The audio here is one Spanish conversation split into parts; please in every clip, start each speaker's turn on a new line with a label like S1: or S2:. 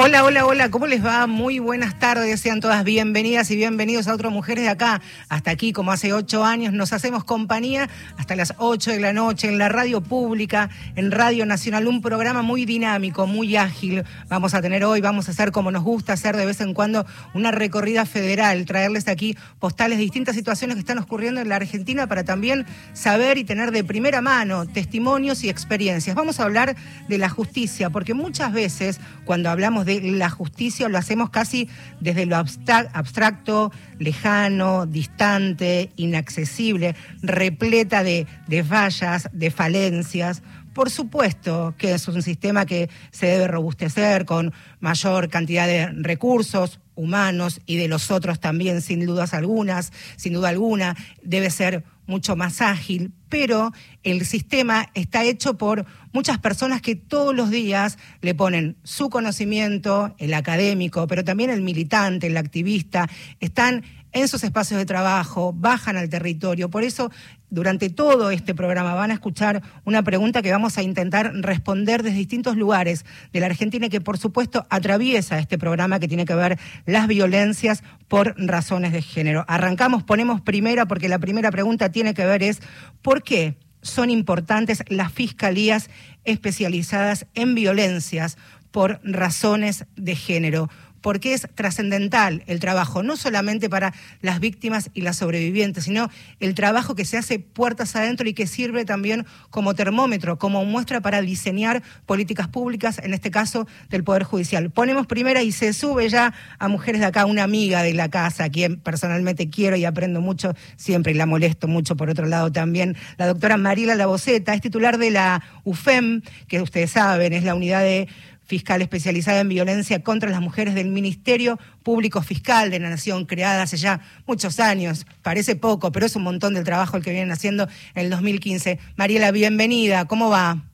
S1: Hola, hola, hola, ¿cómo les va? Muy buenas tardes, sean todas bienvenidas y bienvenidos a otras mujeres de acá. Hasta aquí, como hace ocho años, nos hacemos compañía hasta las ocho de la noche en la radio pública, en Radio Nacional, un programa muy dinámico, muy ágil. Vamos a tener hoy, vamos a hacer como nos gusta hacer de vez en cuando una recorrida federal, traerles aquí postales de distintas situaciones que están ocurriendo en la Argentina para también saber y tener de primera mano testimonios y experiencias. Vamos a hablar de la justicia, porque muchas veces cuando hablamos de la justicia lo hacemos casi desde lo abstra- abstracto, lejano, distante, inaccesible, repleta de, de fallas, de falencias. Por supuesto que es un sistema que se debe robustecer con mayor cantidad de recursos humanos y de los otros también, sin dudas algunas, sin duda alguna, debe ser mucho más ágil, pero el sistema está hecho por muchas personas que todos los días le ponen su conocimiento, el académico, pero también el militante, el activista, están en sus espacios de trabajo, bajan al territorio. Por eso, durante todo este programa van a escuchar una pregunta que vamos a intentar responder desde distintos lugares de la Argentina y que, por supuesto, atraviesa este programa que tiene que ver las violencias por razones de género. Arrancamos, ponemos primera, porque la primera pregunta tiene que ver es, ¿por qué son importantes las fiscalías especializadas en violencias por razones de género? Porque es trascendental el trabajo, no solamente para las víctimas y las sobrevivientes, sino el trabajo que se hace puertas adentro y que sirve también como termómetro, como muestra para diseñar políticas públicas, en este caso del Poder Judicial. Ponemos primera y se sube ya a mujeres de acá, una amiga de la casa, a quien personalmente quiero y aprendo mucho siempre y la molesto mucho por otro lado también, la doctora Mariela Laboceta, es titular de la UFEM, que ustedes saben, es la unidad de fiscal especializada en violencia contra las mujeres del Ministerio Público Fiscal de la Nación, creada hace ya muchos años. Parece poco, pero es un montón del trabajo el que vienen haciendo en el 2015. Mariela, bienvenida. ¿Cómo va?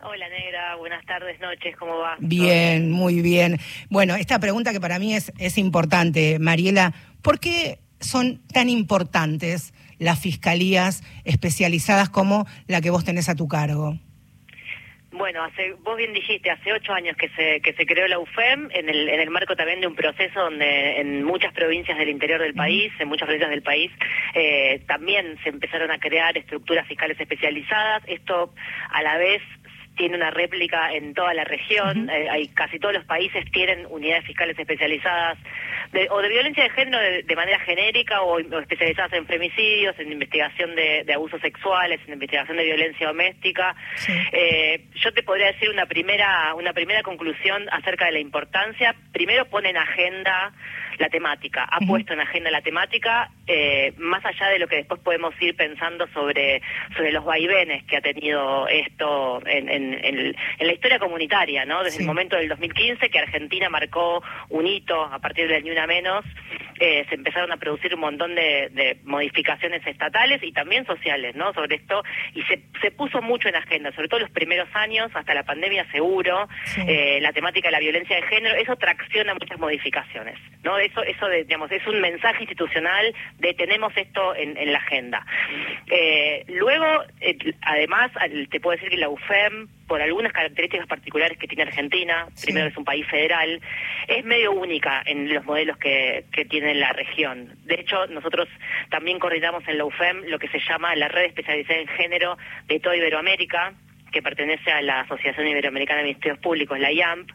S2: Hola Negra, buenas tardes, noches, ¿cómo va?
S1: Bien, muy bien. Bueno, esta pregunta que para mí es, es importante, Mariela, ¿por qué son tan importantes las fiscalías especializadas como la que vos tenés a tu cargo?
S2: Bueno, hace, vos bien dijiste, hace ocho años que se, que se creó la UFEM en el, en el marco también de un proceso donde en muchas provincias del interior del país, en muchas provincias del país, eh, también se empezaron a crear estructuras fiscales especializadas. Esto a la vez tiene una réplica en toda la región. Eh, hay casi todos los países tienen unidades fiscales especializadas de, o de violencia de género de, de manera genérica o, o especializadas en femicidios, en investigación de, de abusos sexuales, en investigación de violencia doméstica.
S1: Sí.
S2: Eh, yo te podría decir una primera una primera conclusión acerca de la importancia. Primero pone en agenda la temática, ha puesto en agenda la temática, eh, más allá de lo que después podemos ir pensando sobre, sobre los vaivenes que ha tenido esto en, en- en- en la historia comunitaria, ¿no? Desde
S1: Sí.
S2: el momento del 2015, que Argentina marcó un hito a partir del Ni Una Menos, eh, se empezaron a producir un montón de, de modificaciones estatales y también sociales, ¿no? Sobre esto, y se, se puso mucho en agenda, sobre todo los primeros años, hasta la pandemia seguro,
S1: Sí.
S2: eh, la temática de la violencia de género, eso tracciona muchas modificaciones, ¿no? Eso, eso de- digamos, es un mensaje institucional de tenemos esto en, en la agenda. Eh, luego, eh, además, te puedo decir que la UFEM, por algunas características particulares que tiene Argentina,
S1: Sí.
S2: primero es un país federal, es medio única en los modelos que, que tiene la región. De hecho, nosotros también coordinamos en la UFEM lo que se llama la red especializada en género de toda Iberoamérica, que pertenece a la Asociación Iberoamericana de Ministerios Públicos, la IAMP,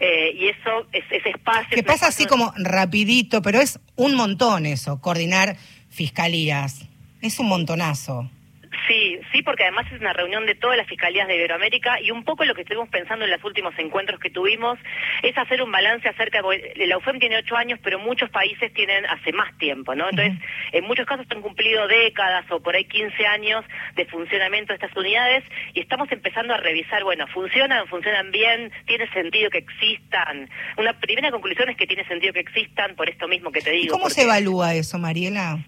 S2: eh, y eso, es, ese espacio...
S1: Que pasa así como rapidito, pero es un montón eso, coordinar fiscalías. Es un montonazo.
S2: Sí, sí, porque además es una reunión de todas las fiscalías de Iberoamérica y un poco lo que estuvimos pensando en los últimos encuentros que tuvimos es hacer un balance acerca de... La UFEM tiene ocho años, pero muchos países tienen hace más tiempo, ¿no? Entonces, en muchos casos han cumplido décadas o por ahí 15 años de funcionamiento de estas unidades y estamos empezando a revisar, bueno, ¿funcionan? ¿Funcionan bien? ¿Tiene sentido que existan? Una primera conclusión es que tiene sentido que existan por esto mismo que te
S1: ¿Y
S2: digo.
S1: cómo se evalúa eso, Mariela?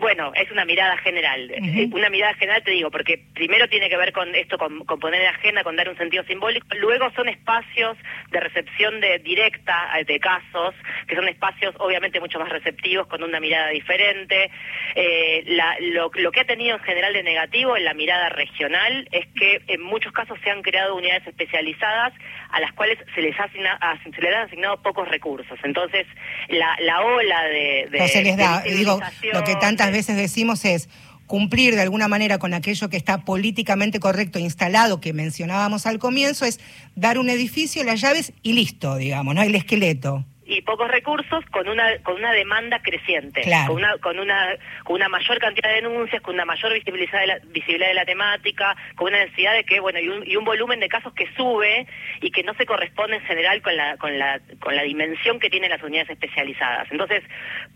S2: Bueno, es una mirada general. Una mirada general te digo, porque primero tiene que ver con esto, con, poner en agenda, con dar un sentido simbólico. Luego son espacios de recepción de directa de casos, que son espacios obviamente mucho más receptivos, con una mirada diferente. Eh, lo, que ha tenido en general de negativo en la mirada regional es que en muchos casos se han creado unidades especializadas a las cuales se les, asigna, se les han asignado pocos recursos. Entonces, la, la ola de...
S1: de se les da, digo, lo que tantas veces decimos es cumplir de alguna manera con aquello que está políticamente correcto instalado, que mencionábamos al comienzo, es dar un edificio, las llaves y listo, digamos, ¿no? El esqueleto
S2: y pocos recursos con una con una demanda creciente, con una con una con una mayor cantidad de denuncias, con una mayor visibilidad de la, visibilidad de la temática, con una necesidad de que bueno y un, y un volumen de casos que sube y que no se corresponde en general con la con la con la dimensión que tienen las unidades especializadas. Entonces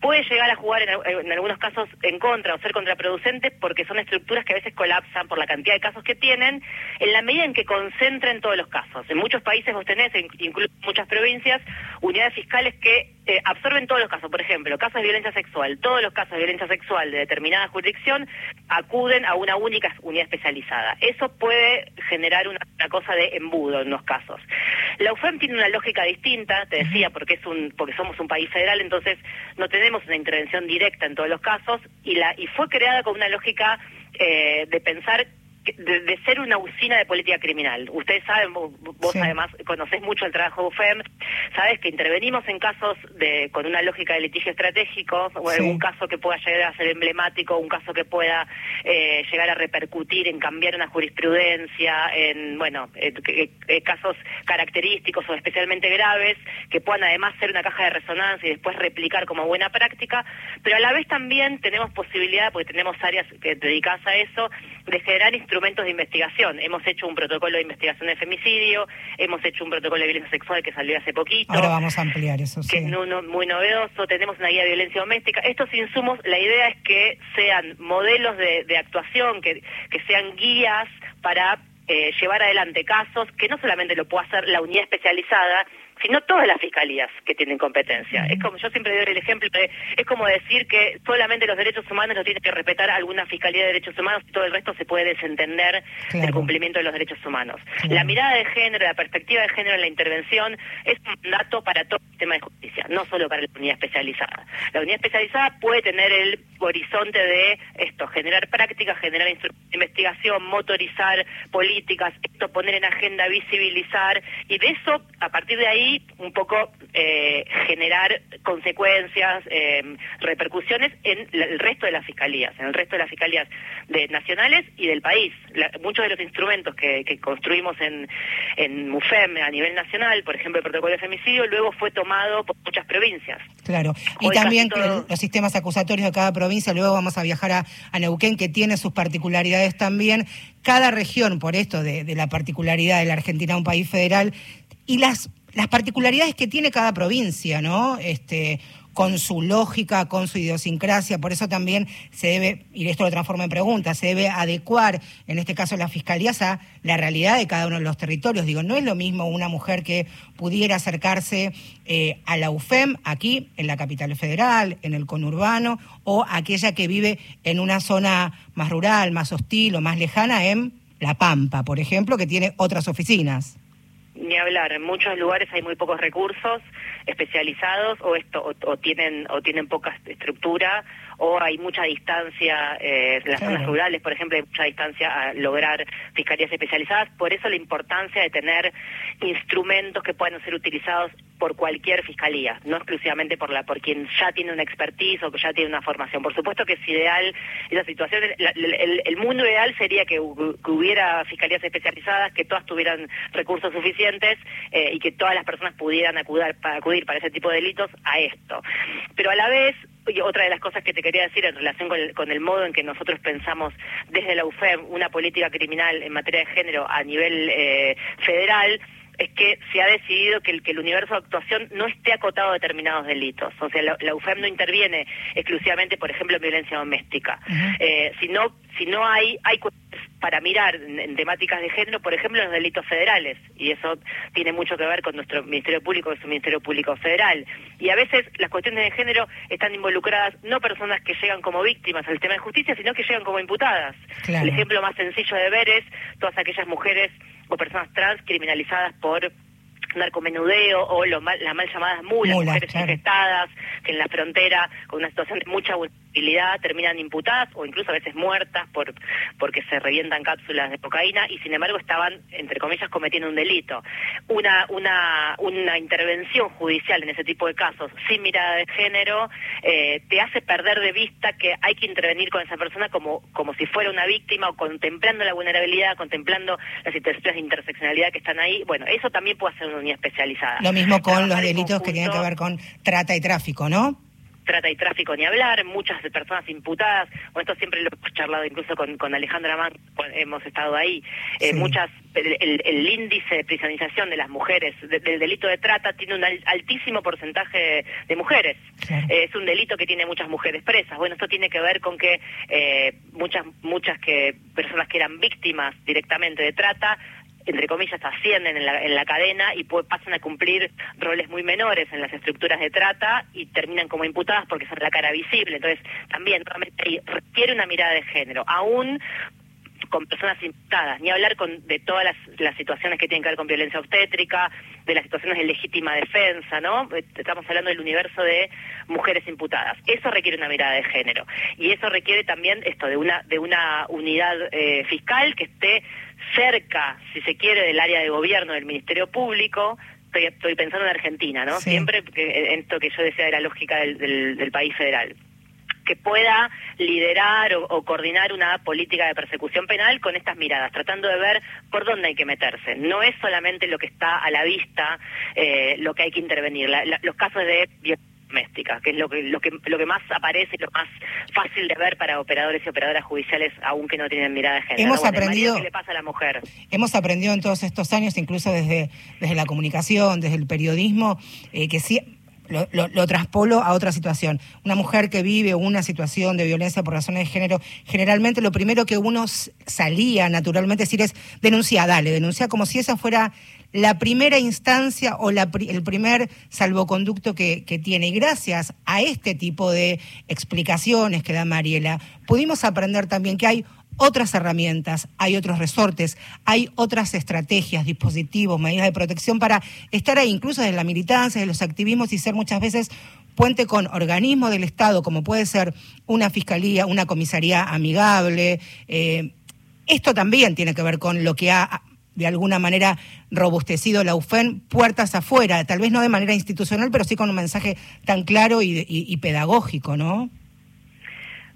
S2: puede llegar a jugar en, en algunos casos en contra o ser contraproducente porque son estructuras que a veces colapsan por la cantidad de casos que tienen en la medida en que concentren todos los casos. En muchos países vos tenés, incluso en muchas provincias, unidades fiscales que eh, absorben todos los casos. Por ejemplo, casos de violencia sexual. Todos los casos de violencia sexual de determinada jurisdicción acuden a una única unidad especializada. Eso puede generar una, cosa de embudo en los casos. La UFEM tiene una lógica distinta, te decía, porque es un porque somos un país federal, entonces no tenemos una intervención directa en todos los casos y la y fue creada con una lógica eh, de pensar de, ser una usina de política criminal. Ustedes saben, vos, además conocés mucho el trabajo de UFEM, sabes que intervenimos en casos de con una lógica de litigio estratégico, o algún caso que pueda llegar a ser emblemático, un caso que pueda eh, llegar a repercutir en cambiar una jurisprudencia, en, bueno, casos característicos o especialmente graves, que puedan además ser una caja de resonancia y después replicar como buena práctica, pero a la vez también tenemos posibilidad, porque tenemos áreas que dedicadas a eso, de generar instrumentos de investigación. Hemos hecho un protocolo de investigación de femicidio, hemos hecho un protocolo de violencia sexual que salió hace poquito.
S1: Ahora vamos a ampliar eso,
S2: Que es muy novedoso. Tenemos una guía de violencia doméstica. Estos insumos, la idea es que sean modelos de, actuación, que, que sean guías para eh, llevar adelante casos que no solamente lo pueda hacer la unidad especializada, sino todas las fiscalías que tienen competencia. Es como yo siempre doy el ejemplo de, es como decir que solamente los derechos humanos los tiene que respetar alguna fiscalía de derechos humanos y todo el resto se puede desentender del cumplimiento de los derechos humanos. La mirada de género, la perspectiva de género en la intervención es un dato para todo el sistema de justicia, no solo para la unidad especializada. La unidad especializada puede tener el horizonte de esto, generar prácticas, generar investigación, motorizar políticas, esto poner en agenda, visibilizar y de eso, a partir de ahí, un poco eh, generar consecuencias, eh, repercusiones en el resto de las fiscalías, en el resto de las fiscalías de nacionales y del país. muchos de los instrumentos que, construimos en, en MUFEM a nivel nacional, por ejemplo el protocolo de femicidio, luego fue tomado por muchas provincias.
S1: Claro, y también los sistemas acusatorios de cada provincia, luego vamos a viajar a, Neuquén, que tiene sus particularidades también. Cada región, por esto de, de la particularidad de la Argentina, un país federal, y las las particularidades que tiene cada provincia, ¿no? Este, con su lógica, con su idiosincrasia, por eso también se debe, y esto lo transforma en pregunta, se debe adecuar, en este caso las fiscalías, a la realidad de cada uno de los territorios. Digo, no es lo mismo una mujer que pudiera acercarse eh, a la UFEM aquí, en la capital federal, en el conurbano, o aquella que vive en una zona más rural, más hostil o más lejana en La Pampa, por ejemplo, que tiene otras oficinas
S2: ni hablar, en muchos lugares hay muy pocos recursos especializados o esto o, tienen o tienen poca estructura o hay mucha distancia eh, en las zonas rurales, por ejemplo, hay mucha distancia a lograr fiscalías especializadas, por eso la importancia de tener instrumentos que puedan ser utilizados por cualquier fiscalía, no exclusivamente por la por quien ya tiene una expertise o que ya tiene una formación. Por supuesto que es ideal esa situación. el, mundo ideal sería que, hubiera fiscalías especializadas, que todas tuvieran recursos suficientes eh, y que todas las personas pudieran acudir para, acudir para ese tipo de delitos a esto. Pero a la vez y otra de las cosas que te quería decir en relación con el, modo en que nosotros pensamos desde la UFEM una política criminal en materia de género a nivel eh, federal es que se ha decidido que el, que el universo de actuación no esté acotado a determinados delitos. O sea, la, UFEM no interviene exclusivamente, por ejemplo, en violencia doméstica. Eh, sino, si no hay, hay para mirar en, temáticas de género, por ejemplo, los delitos federales, y eso tiene mucho que ver con nuestro Ministerio Público, que es un Ministerio Público Federal. Y a veces las cuestiones de género están involucradas no personas que llegan como víctimas al tema de justicia, sino que llegan como imputadas. El ejemplo más sencillo de ver es todas aquellas mujeres o personas trans criminalizadas por narcomenudeo o lo mal, las mal llamadas mulas, mujeres infectadas, que en la frontera, con una situación de mucha terminan imputadas o incluso a veces muertas por porque se revientan cápsulas de cocaína y sin embargo estaban, entre comillas, cometiendo un delito. Una, una, una intervención judicial en ese tipo de casos sin mirada de género eh, te hace perder de vista que hay que intervenir con esa persona como, como si fuera una víctima o contemplando la vulnerabilidad, contemplando las situaciones de interseccionalidad que están ahí. Bueno, eso también puede ser un especializada.
S1: Lo mismo con los delitos que tienen que ver con trata y tráfico, ¿no?
S2: Trata y tráfico ni hablar, muchas personas imputadas, o esto siempre lo hemos charlado incluso con, con Alejandra Mann, hemos estado ahí, eh, muchas, el, índice de prisionización de las mujeres del delito de trata tiene un altísimo porcentaje de mujeres, eh, es un delito que tiene muchas mujeres presas, bueno, esto tiene que ver con que eh, muchas, muchas que personas que eran víctimas directamente de trata entre comillas, ascienden en la, en la cadena y pasan a cumplir roles muy menores en las estructuras de trata y terminan como imputadas porque son la cara visible. Entonces, también requiere una mirada de género, aún con personas imputadas, ni hablar con, de todas las, las, situaciones que tienen que ver con violencia obstétrica, de las situaciones de legítima defensa, ¿no? Estamos hablando del universo de mujeres imputadas. Eso requiere una mirada de género y eso requiere también esto de una de una unidad eh, fiscal que esté cerca, si se quiere, del área de gobierno del Ministerio Público, estoy, pensando en Argentina, ¿no? Siempre en esto que yo decía de la lógica del, país federal que pueda liderar o, coordinar una política de persecución penal con estas miradas, tratando de ver por dónde hay que meterse. No es solamente lo que está a la vista eh, lo que hay que intervenir. los casos de doméstica, que es lo que, lo que, lo que más aparece, lo más fácil de ver para operadores y operadoras judiciales, aunque no tienen mirada de género.
S1: Hemos aprendido,
S2: ¿qué le pasa a la mujer?
S1: Hemos aprendido en todos estos años, incluso desde, desde la comunicación, desde el periodismo, eh, que sí lo, lo, traspolo a otra situación. Una mujer que vive una situación de violencia por razones de género, generalmente lo primero que uno salía naturalmente decir es denuncia, dale, denuncia como si esa fuera la primera instancia o el primer salvoconducto que, que, tiene. Y gracias a este tipo de explicaciones que da Mariela, pudimos aprender también que hay otras herramientas, hay otros resortes, hay otras estrategias, dispositivos, medidas de protección para estar ahí, incluso desde la militancia, de los activismos y ser muchas veces puente con organismos del Estado, como puede ser una fiscalía, una comisaría amigable. Eh, esto también tiene que ver con lo que ha de alguna manera robustecido la UFEN puertas afuera, tal vez no de manera institucional, pero sí con un mensaje tan claro y, pedagógico, ¿no?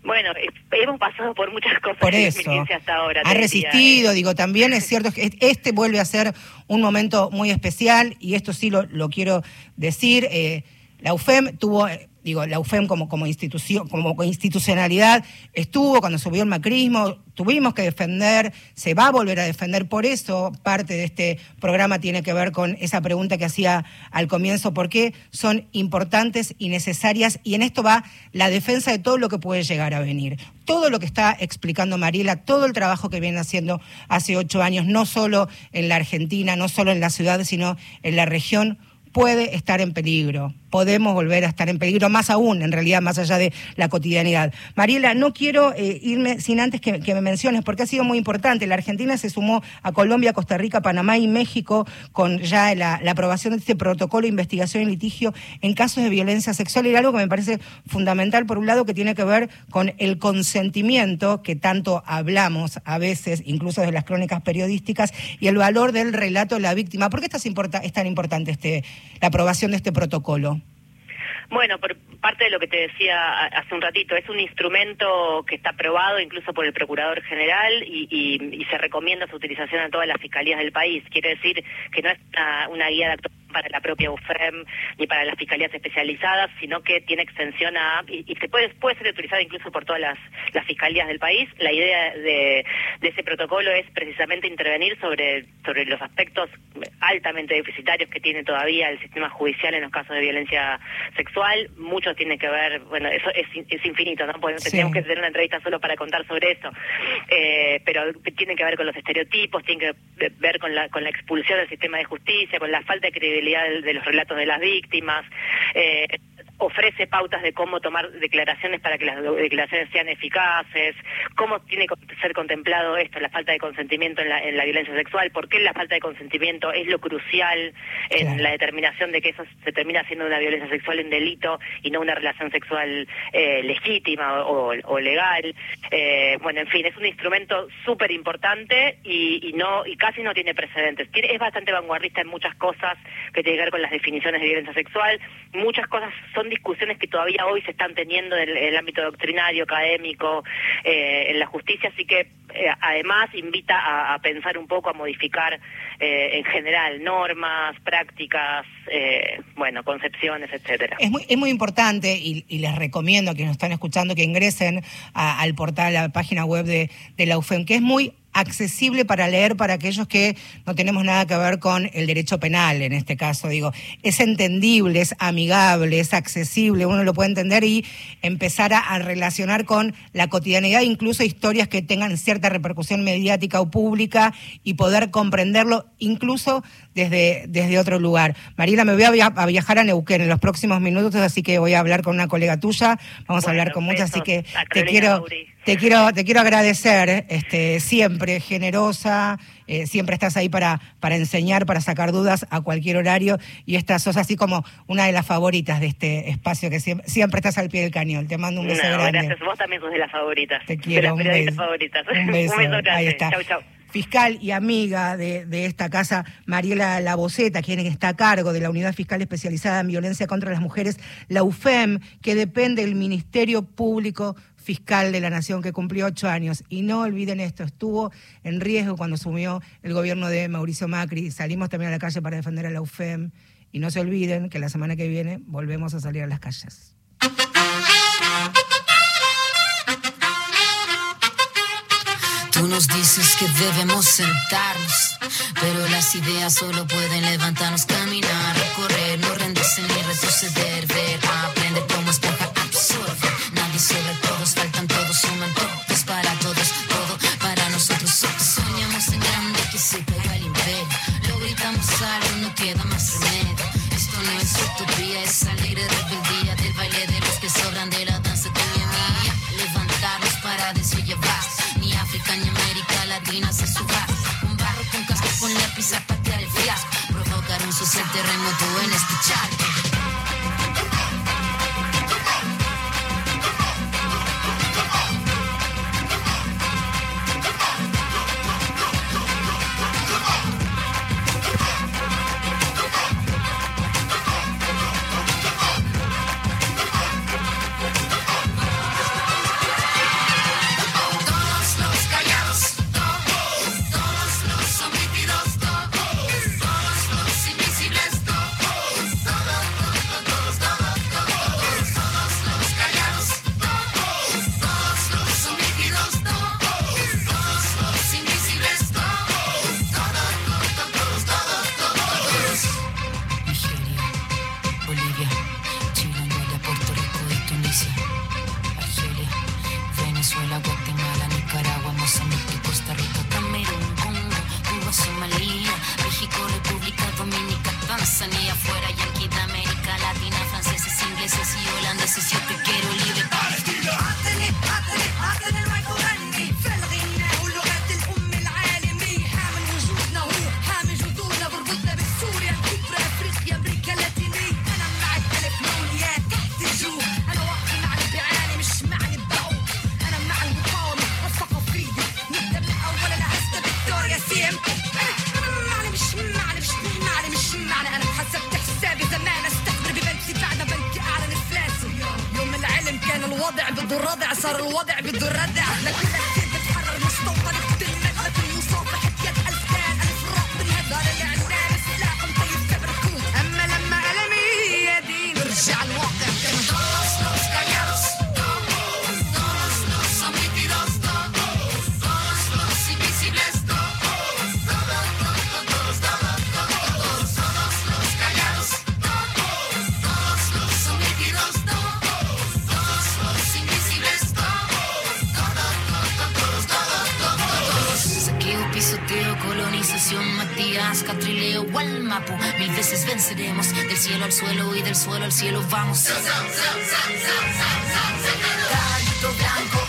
S2: Bueno, hemos pasado por muchas cosas
S1: por eso.
S2: hasta ahora.
S1: Ha resistido, digo, también es cierto que este vuelve a ser un momento muy especial y esto sí lo, lo quiero decir. Eh, la UFEM tuvo digo, la UFEM como, como institución, como institucionalidad estuvo cuando subió el macrismo, tuvimos que defender, se va a volver a defender, por eso parte de este programa tiene que ver con esa pregunta que hacía al comienzo, por qué son importantes y necesarias, y en esto va la defensa de todo lo que puede llegar a venir. Todo lo que está explicando Mariela, todo el trabajo que viene haciendo hace ocho años, no solo en la Argentina, no solo en la ciudad, sino en la región, puede estar en peligro podemos volver a estar en peligro, más aún, en realidad, más allá de la cotidianidad. Mariela, no quiero eh, irme sin antes que, me menciones, porque ha sido muy importante. La Argentina se sumó a Colombia, Costa Rica, Panamá y México con ya la, aprobación de este protocolo de investigación y litigio en casos de violencia sexual y algo que me parece fundamental, por un lado, que tiene que ver con el consentimiento que tanto hablamos a veces, incluso de las crónicas periodísticas, y el valor del relato de la víctima. ¿Por qué es tan importante este, la aprobación de este protocolo?
S2: Bueno, por parte de lo que te decía hace un ratito, es un instrumento que está aprobado incluso por el Procurador General y, se recomienda su utilización en todas las fiscalías del país. Quiere decir que no es una, guía de actuación para la propia UFEM ni para las fiscalías especializadas, sino que tiene extensión a, y, se puede, puede ser utilizada incluso por todas las, las fiscalías del país. La idea de, de ese protocolo es precisamente intervenir sobre, sobre los aspectos altamente deficitarios que tiene todavía el sistema judicial en los casos de violencia sexual. Mucho tiene que ver, bueno, eso es, es infinito, ¿no? Porque tendríamos que tener una entrevista solo para contar sobre eso. Eh, pero tiene que ver con los estereotipos, tiene que ver con la, con la expulsión del sistema de justicia, con la falta de credibilidad de, los relatos de las víctimas. Eh, ofrece pautas de cómo tomar declaraciones para que las declaraciones sean eficaces, cómo tiene que ser contemplado esto, la falta de consentimiento en la, en la violencia sexual, por qué la falta de consentimiento es lo crucial en la determinación de que eso se termina siendo una violencia sexual en delito y no una relación sexual eh, legítima o, legal. Eh, bueno, en fin, es un instrumento súper importante y, y, no y casi no tiene precedentes. es bastante vanguardista en muchas cosas que tienen que ver con las definiciones de violencia sexual. Muchas cosas son discusiones que todavía hoy se están teniendo en el, ámbito doctrinario, académico, eh, en la justicia, así que eh, además invita a, pensar un poco, a modificar eh, en general normas, prácticas, bueno, concepciones, etcétera.
S1: Es muy, es muy importante y, les recomiendo a quienes nos están escuchando que ingresen al portal, a la página web de, de la UFEM, que es muy accesible para leer para aquellos que no tenemos nada que ver con el derecho penal, en este caso, digo, es entendible, es amigable, es accesible, uno lo puede entender y empezar a, relacionar con la cotidianidad, incluso historias que tengan cierta repercusión mediática o pública y poder comprenderlo incluso desde, desde otro lugar. Mariela, me voy a, viajar a Neuquén en los próximos minutos, así que voy a hablar con una colega tuya, vamos a hablar con muchas, así que te quiero... Te quiero, te quiero agradecer, este, siempre generosa, eh, siempre estás ahí para, para enseñar, para sacar dudas a cualquier horario y esta sos así como una de las favoritas de este espacio que siempre, siempre estás al pie del cañón. Te mando un beso grande.
S2: Gracias, vos también sos de las favoritas.
S1: Te quiero,
S2: de las un beso. favoritas.
S1: Un beso,
S2: un beso grande.
S1: Ahí está.
S2: Chau, chau
S1: fiscal y amiga de, de, esta casa, Mariela Laboceta, quien está a cargo de la Unidad Fiscal Especializada en Violencia contra las Mujeres, la UFEM, que depende del Ministerio Público fiscal de la Nación que cumplió ocho años. Y no olviden esto, estuvo en riesgo cuando asumió el gobierno de Mauricio Macri. Salimos también a la calle para defender a la UFEM. Y no se olviden que la semana que viene volvemos a salir a las calles.
S3: Tú nos dices que debemos sentarnos, pero las ideas solo pueden levantarnos, caminar, correr, no rendirse ni retroceder, ver, aprender cómo esponja absorbe. Nadie sobre todos, faltan todos, suman todos para todos, todo para nosotros. Soñamos en grande que se caiga el imperio, lo gritamos algo, no queda más remedio. Esto no es utopía, es salir terremoto en este charco. Colonización, Matías, Catrileo, Walmapu. Mil veces venceremos, del cielo al suelo y del suelo al cielo vamos. Blanco,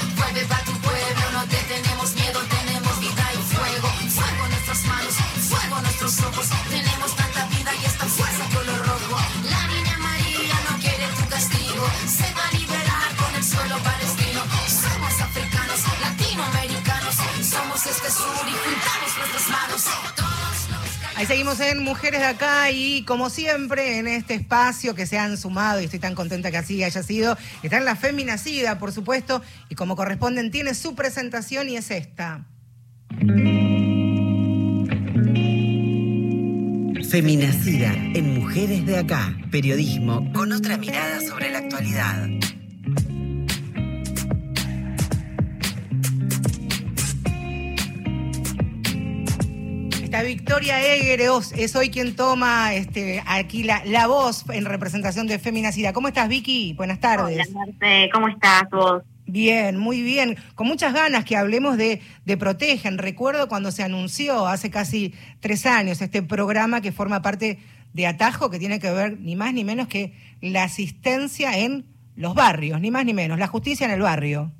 S1: Ahí seguimos en Mujeres de Acá y como siempre en este espacio que se han sumado y estoy tan contenta que así haya sido, está en la Feminacida, por supuesto, y como corresponden tiene su presentación y es esta.
S4: Feminacida en Mujeres de Acá. Periodismo con otra mirada sobre la actualidad.
S1: Victoria Egereos, es hoy quien toma este, aquí la, la voz en representación de Feminacida. ¿Cómo estás, Vicky? Buenas tardes.
S5: Hola, Marce, ¿cómo estás vos?
S1: Bien, muy bien. Con muchas ganas que hablemos de, de Protegen. Recuerdo cuando se anunció hace casi tres años este programa que forma parte de Atajo, que tiene que ver ni más ni menos que la asistencia en los barrios, ni más ni menos, la justicia en el barrio.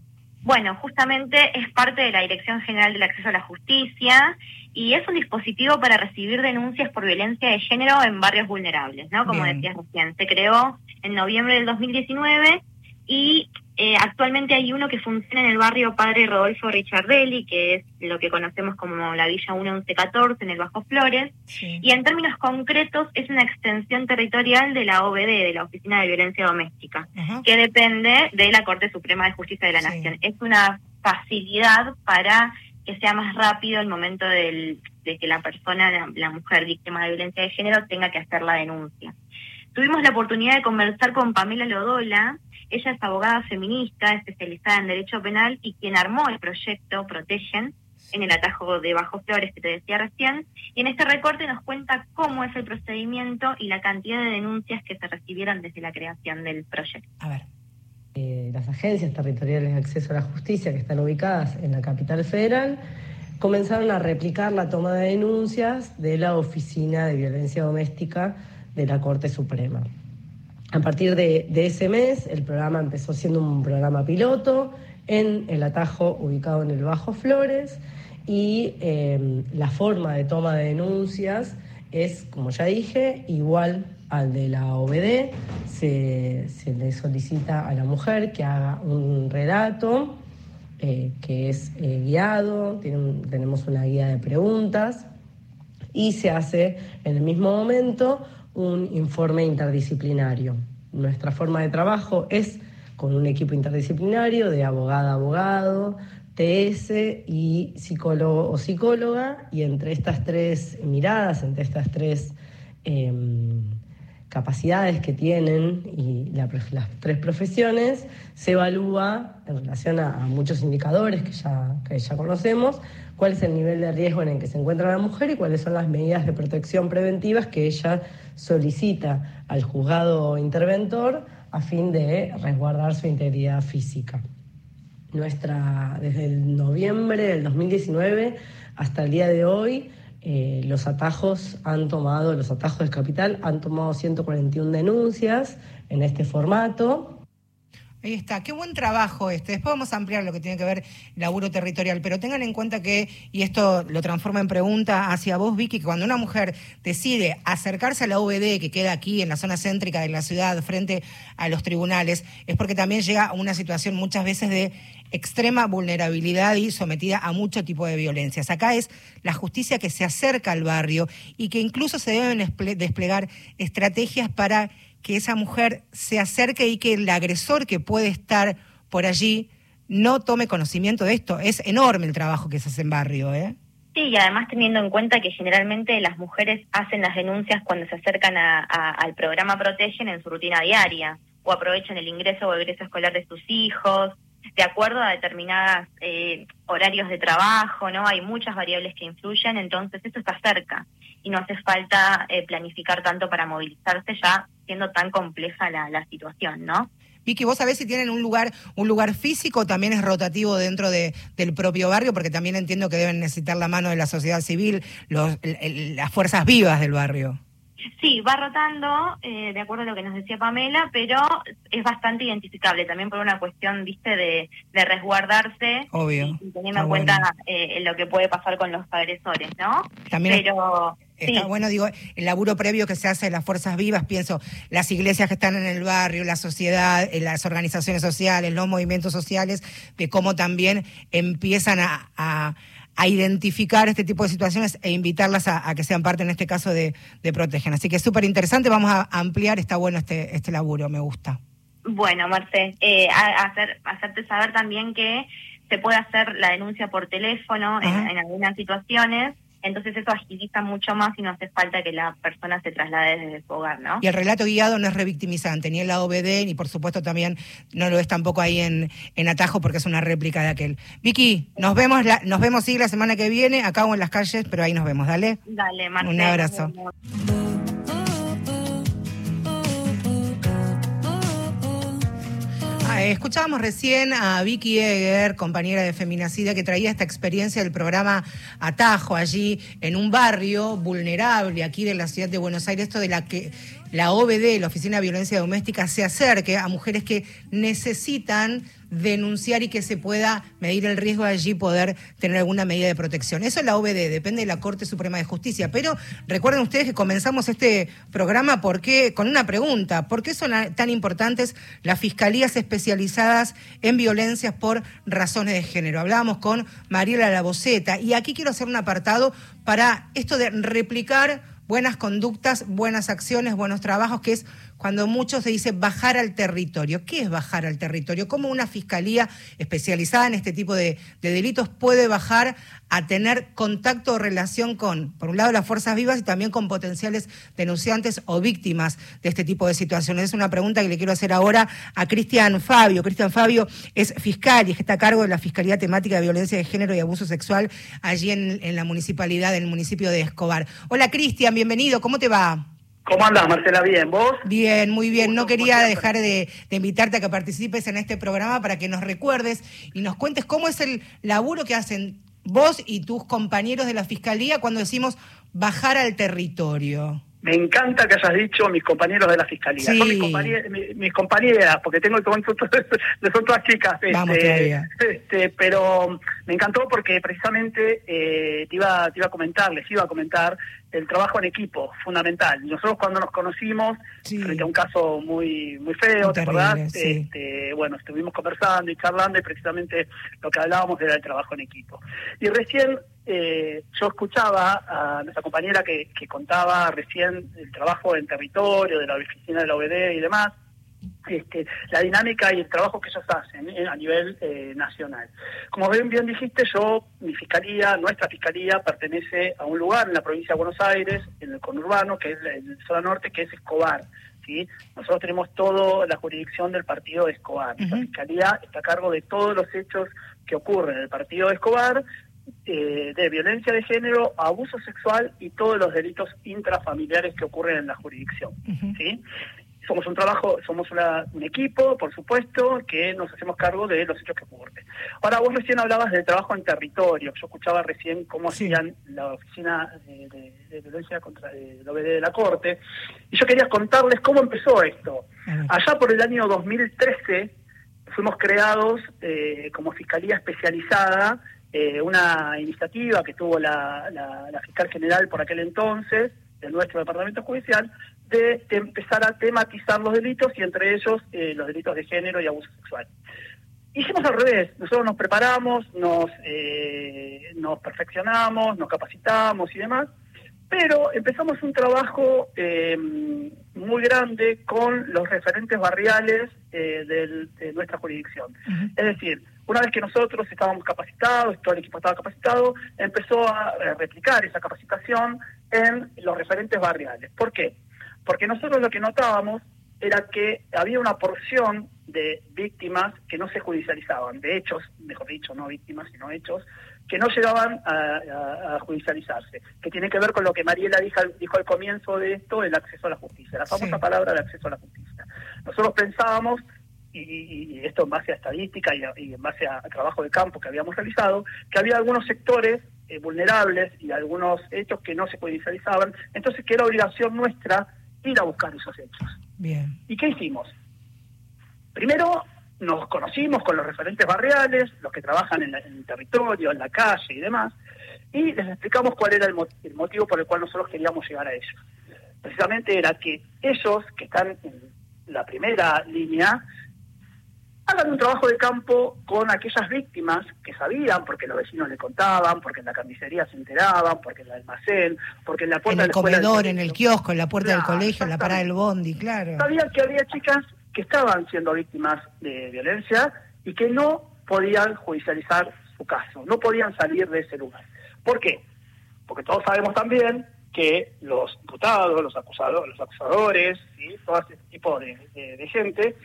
S5: Bueno, justamente es parte de la Dirección General del Acceso a la Justicia y es un dispositivo para recibir denuncias por violencia de género en barrios vulnerables, ¿no? Como
S1: Bien.
S5: decías recién, se creó en noviembre del 2019 y eh, actualmente hay uno que funciona en el barrio Padre Rodolfo Richardelli, que es lo que conocemos como la Villa 1114 en el Bajo Flores, y en términos concretos es una extensión territorial de la OBD, de la Oficina de Violencia Doméstica.
S1: Ajá.
S5: que depende de la Corte Suprema de Justicia de la
S1: Sí.
S5: Nación. Es una facilidad para que sea más rápido el momento del- de que la persona, la, mujer víctima de violencia de género, tenga que hacer la denuncia. Tuvimos la oportunidad de conversar con Pamela Lodola. Ella es abogada feminista, especializada en derecho penal y quien armó el proyecto Protegen en el atajo de Bajo Flores que te decía recién. Y en este recorte nos cuenta cómo es el procedimiento y la cantidad de denuncias que se recibieron desde la creación del proyecto.
S1: A ver.
S6: Eh, las agencias territoriales de acceso a la justicia que están ubicadas en la capital federal comenzaron a replicar la toma de denuncias de la Oficina de Violencia Doméstica de la Corte Suprema. A partir de, ese mes, el programa empezó siendo un programa piloto en el atajo ubicado en el Bajo Flores y eh, la forma de toma de denuncias es, como ya dije, igual al de la OBD. Se, se le solicita a la mujer que haga un relato eh, que es eh, guiado, tenemos una guía de preguntas y se hace en el mismo momento un informe interdisciplinario. Nuestra forma de trabajo es con un equipo interdisciplinario de abogada abogado, TS y psicólogo o psicóloga, y entre estas tres miradas, entre estas tres em, capacidades que tienen y las tres profesiones, se evalúa en relación a, a muchos indicadores que ya, que ya conocemos, cuál es el nivel de riesgo en el que se encuentra la mujer y cuáles son las medidas de protección preventivas que ella solicita al juzgado interventor a fin de resguardar su integridad física. Nuestra, desde el noviembre del 2019 hasta el día de hoy, eh, los atajos han tomado, los atajos del capital han tomado 141 denuncias en este formato.
S1: Ahí está, qué buen trabajo este. Después vamos a ampliar lo que tiene que ver laburo territorial, pero tengan en cuenta que, y esto lo transforma en pregunta hacia vos, Vicky, que cuando una mujer decide acercarse a la UBD, que queda aquí en la zona céntrica de la ciudad, frente a los tribunales, es porque también llega a una situación muchas veces de extrema vulnerabilidad y sometida a mucho tipo de violencias. Acá es la justicia que se acerca al barrio y que incluso se deben esple- desplegar estrategias para que esa mujer se acerque y que el agresor que puede estar por allí no tome conocimiento de esto. Es enorme el trabajo que se hace en barrio, ¿eh?
S5: Sí, y además teniendo en cuenta que generalmente las mujeres hacen las denuncias cuando se acercan a- a- al programa Protegen en su rutina diaria o aprovechan el ingreso o egreso escolar de sus hijos, de acuerdo a determinados horarios de trabajo, ¿no? Hay muchas variables que influyen, entonces eso está cerca y no hace falta eh, planificar tanto para movilizarse ya siendo tan compleja la, la situación, ¿no?
S1: Vicky, ¿vos sabés si tienen un lugar, un lugar físico también es rotativo dentro de, del propio barrio? Porque también entiendo que deben necesitar la mano de la sociedad civil, los, las fuerzas vivas del barrio.
S5: Sí, va rotando, eh, de acuerdo a lo que nos decía Pamela, pero es bastante identificable también por una cuestión, viste, de, de resguardarse.
S1: Obvio.
S5: Y, teniendo en cuenta eh, lo que puede pasar con los agresores, ¿no?
S1: También. Pero. Está bueno, digo, el laburo previo que se hace de las fuerzas vivas, pienso, las iglesias que están en el barrio, la sociedad, eh, las organizaciones sociales, los movimientos sociales, de cómo también empiezan a a identificar este tipo de situaciones e invitarlas a, que sean parte, en este caso, de, de Protegen. Así que es súper interesante, vamos a ampliar, está bueno este, este laburo, me gusta.
S5: Bueno, Marce, eh, hacer, hacerte saber también que se puede hacer la denuncia por teléfono en, en algunas situaciones entonces eso agiliza mucho más y no hace falta que la persona se traslade desde su hogar, ¿no?
S1: Y el relato guiado no es revictimizante, ni en la OBD, ni por supuesto también no lo es tampoco ahí en, en Atajo porque es una réplica de aquel. Vicky, nos vemos la, nos vemos sí la semana que viene, acá o en las calles, pero ahí nos vemos, dale.
S5: Dale, Marcelo.
S1: Un abrazo. Ah, escuchábamos recién a Vicky Eger, compañera de Feminacida, que traía esta experiencia del programa Atajo allí en un barrio vulnerable aquí de la ciudad de Buenos Aires, esto de la que la OBD, la Oficina de Violencia Doméstica, se acerque a mujeres que necesitan denunciar y que se pueda medir el riesgo de allí poder tener alguna medida de protección. Eso es la OBD, depende de la Corte Suprema de Justicia. Pero recuerden ustedes que comenzamos este programa porque, con una pregunta, ¿por qué son tan importantes las fiscalías especializadas en violencias por razones de género? Hablábamos con Mariela Laboceta y aquí quiero hacer un apartado para esto de replicar buenas conductas, buenas acciones, buenos trabajos, que es cuando muchos se dice bajar al territorio. ¿Qué es bajar al territorio? ¿Cómo una fiscalía especializada en este tipo de, delitos puede bajar a tener contacto o relación con, por un lado, las fuerzas vivas y también con potenciales denunciantes o víctimas de este tipo de situaciones? Es una pregunta que le quiero hacer ahora a Cristian Fabio. Cristian Fabio es fiscal y está a cargo de la Fiscalía Temática de Violencia de Género y Abuso Sexual allí en, en la municipalidad, en el municipio de Escobar. Hola Cristian, bienvenido, ¿cómo te va?
S7: ¿Cómo andas, Marcela? ¿Bien? ¿Vos?
S1: Bien, muy bien. No quería dejar de, invitarte a que participes en este programa para que nos recuerdes y nos cuentes cómo es el laburo que hacen vos y tus compañeros de la Fiscalía cuando decimos bajar al territorio.
S7: Me encanta que hayas dicho mis compañeros de la fiscalía. Son mis, compañeras, porque tengo son, son todas chicas.
S1: Este,
S7: este, pero me encantó porque precisamente eh, te, iba, te iba a comentar, les iba a comenar el trabajo en equipo, fundamental. Nosotros cuando nos conocimos, frente a un caso muy muy feo, ¿te acordás? Este, bueno, estuvimos conversando y charlando y precisamente lo que hablábamos era el trabajo en equipo. Y recién eh, yo escuchaba a nuestra compañera que, contaba recién el trabajo en territorio, de la oficina de la OBD y demás, este, la dinámica y el trabajo que ellos hacen eh, a nivel eh, nacional. Como bien, bien dijiste, yo, mi fiscalía, nuestra fiscalía, pertenece a un lugar en la provincia de Buenos Aires, en el conurbano, que es el zona norte, que es Escobar. ¿sí? Nosotros tenemos toda la jurisdicción del partido de Escobar. La fiscalía está a cargo de todos los hechos que ocurren en el partido de Escobar, eh, de violencia de género, abuso sexual y todos los delitos intrafamiliares que ocurren en la jurisdicción. ¿sí? Somos un trabajo, somos un equipo, por supuesto, que nos hacemos cargo de los hechos que ocurren. Ahora, vos recién hablabas del trabajo en territorio. Yo escuchaba recién cómo hacían la oficina de, violencia contra el OBD de la Corte. Y yo quería contarles cómo empezó esto. Allá por el año 2013 fuimos creados eh, como fiscalía especializada eh, una iniciativa que tuvo la, fiscal general por aquel entonces, de nuestro departamento judicial, de, empezar a tematizar los delitos y entre ellos eh, los delitos de género y abuso sexual. Hicimos al revés, nosotros nos preparamos, nos, eh, nos perfeccionamos, nos capacitamos y demás, pero empezamos un trabajo muy grande con los referentes barriales de nuestra jurisdicción. Es decir, una vez que nosotros estábamos capacitados, todo el equipo estaba capacitado, empezó a replicar esa capacitación en los referentes barriales. ¿Por qué? Porque nosotros lo que notábamos era que había una porción de víctimas que no se judicializaban, de hechos, mejor dicho, no víctimas, sino hechos, que no llegaban a, judicializarse, que tiene que ver con lo que Mariela dijo, dijo, al comienzo de esto, el acceso a la justicia, la famosa palabra del acceso a la justicia. Nosotros pensábamos y, esto en base a estadística y, en base a, trabajo de campo que habíamos realizado, que había algunos sectores eh, vulnerables y algunos hechos que no se judicializaban, entonces que era obligación nuestra ir a buscar esos hechos.
S1: Bien.
S7: ¿Y qué hicimos? Primero nos conocimos con los referentes barriales, los que trabajan en, el territorio, en la calle y demás, y les explicamos cuál era el, motivo por el cual nosotros queríamos llegar a ellos. Precisamente era que ellos, que están en la primera línea, hagan un trabajo de campo con aquellas víctimas que sabían, porque los vecinos le contaban, porque en la carnicería se enteraban, porque en el almacén, porque en la puerta
S1: en el comedor, en el kiosco, en la puerta del colegio, en la parada del bondi, claro.
S7: Sabían que había chicas que estaban siendo víctias de violencia y que no podían judicializar su caso, no podían salir de ese lugar. ¿Por qué? Porque todos sabemos también que los imputados, los acusados, los acusadores, ¿sí? todo ese tipo de, de gente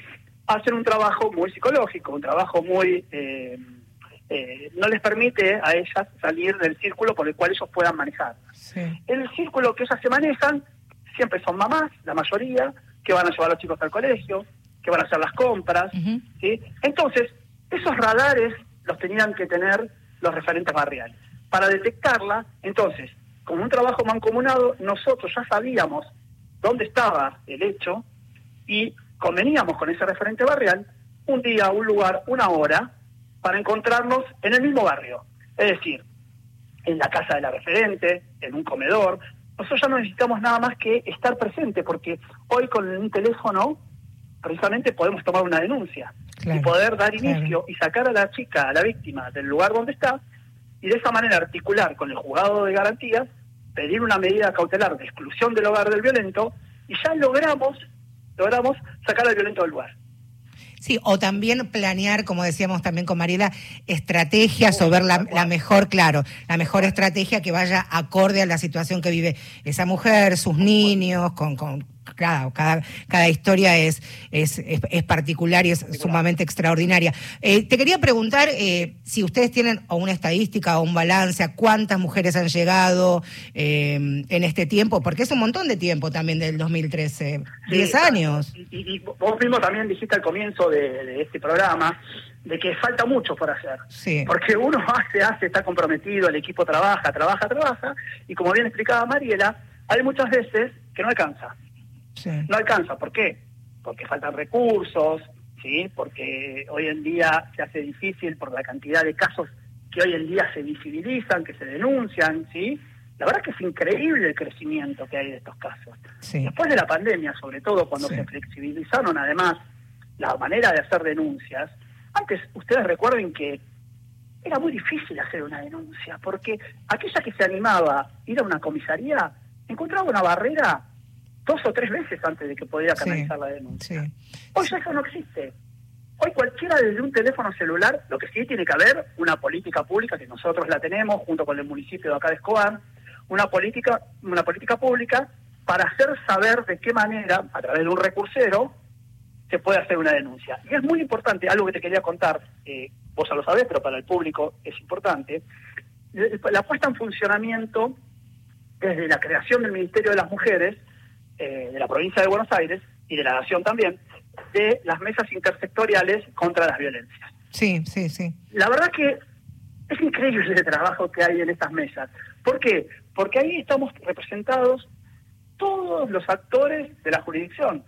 S7: hacen un trabajo muy psicológico, un trabajo muy... Eh, eh, no les permite a ellas salir del círculo por el cual ellos puedan manejar. El círculo que ellas se manejan siempre son mamás, la mayoría, que van a llevar a los chicos al colegio, que van a hacer las compras. ¿sí? Entonces, esos radares los tenían que tener los referentes barriales. Para detectarla, entonces, con un trabajo mancomunado, nosotros ya sabíamos dónde estaba el hecho y conveníamos con ese referente barrial un día, un lugar, una hora para encontrarnos en el mismo barrio. Es decir, en la casa de la referente, en un comedor. Nosotros ya no necesitamos nada más que estar presente, porque hoy con un teléfono precisamente podemos tomar una denuncia y poder dar inicio y sacar a la chica, a la víctima, del lugar donde está y de esa manera articular con el juzgado de garantías, pedir una medida cautelar de exclusión del hogar del violento y ya logramos logramos sacar al violento del lugar.
S1: Sí, o también planear, como decíamos también con Mariela, estrategias o ver la, la, mejor, claro, la mejor estrategia que vaya acorde a la situación que vive esa mujer, sus niños, con, con Claro, cada, cada historia es, es, es, particular y es sumamente extraordinaria. Eh, te quería preguntar eh, si ustedes tienen o una estadística o un balance, a cuántas mujeres han llegado eh, en este tiempo, porque es un montón de tiempo también del 2013, 10 años.
S7: Y, vos mismo también dijiste al comienzo de, este programa de que falta mucho por hacer.
S1: Sí.
S7: Porque uno hace, hace, está comprometido, el equipo trabaja, trabaja, trabaja, y como bien explicaba Mariela, hay muchas veces que no alcanza. No alcanza, ¿por qué? Porque faltan recursos, ¿sí? Porque hoy en día se hace difícil por la cantidad de casos que hoy en día se visibilizan, que se denuncian, ¿sí? La verdad es que es increíble el crecimiento que hay de estos casos. Después de la pandemia, sobre todo cuando se flexibilizaron además la manera de hacer denuncias, antes ustedes recuerden que era muy difícil hacer una denuncia, porque aquella que se animaba a ir a una comisaría encontraba una barrera dos o tres veces antes de que pudiera canalizar la denuncia. Hoy eso no existe. Hoy cualquiera desde un teléfono celular, lo que sí tiene que haber, una política pública, que nosotros la tenemos junto con el municipio de acá de Escobar, una política, una política pública para hacer saber de qué manera, a través de un recursero, se puede hacer una denuncia. Y es muy importante, algo que te quería contar, eh, vos ya lo sabés, pero para el público es importante, la puesta en funcionamiento desde la creación del Ministerio de las Mujeres, eh, de la provincia de Buenos Aires y de la Nación también, de las mesas intersectoriales contra las violencias.
S1: Sí, sí, sí.
S7: La verdad que es increíble el trabajo que hay en estas mesas. ¿Por qué? Porque ahí estamos representados todos los actores de la jurisdicción.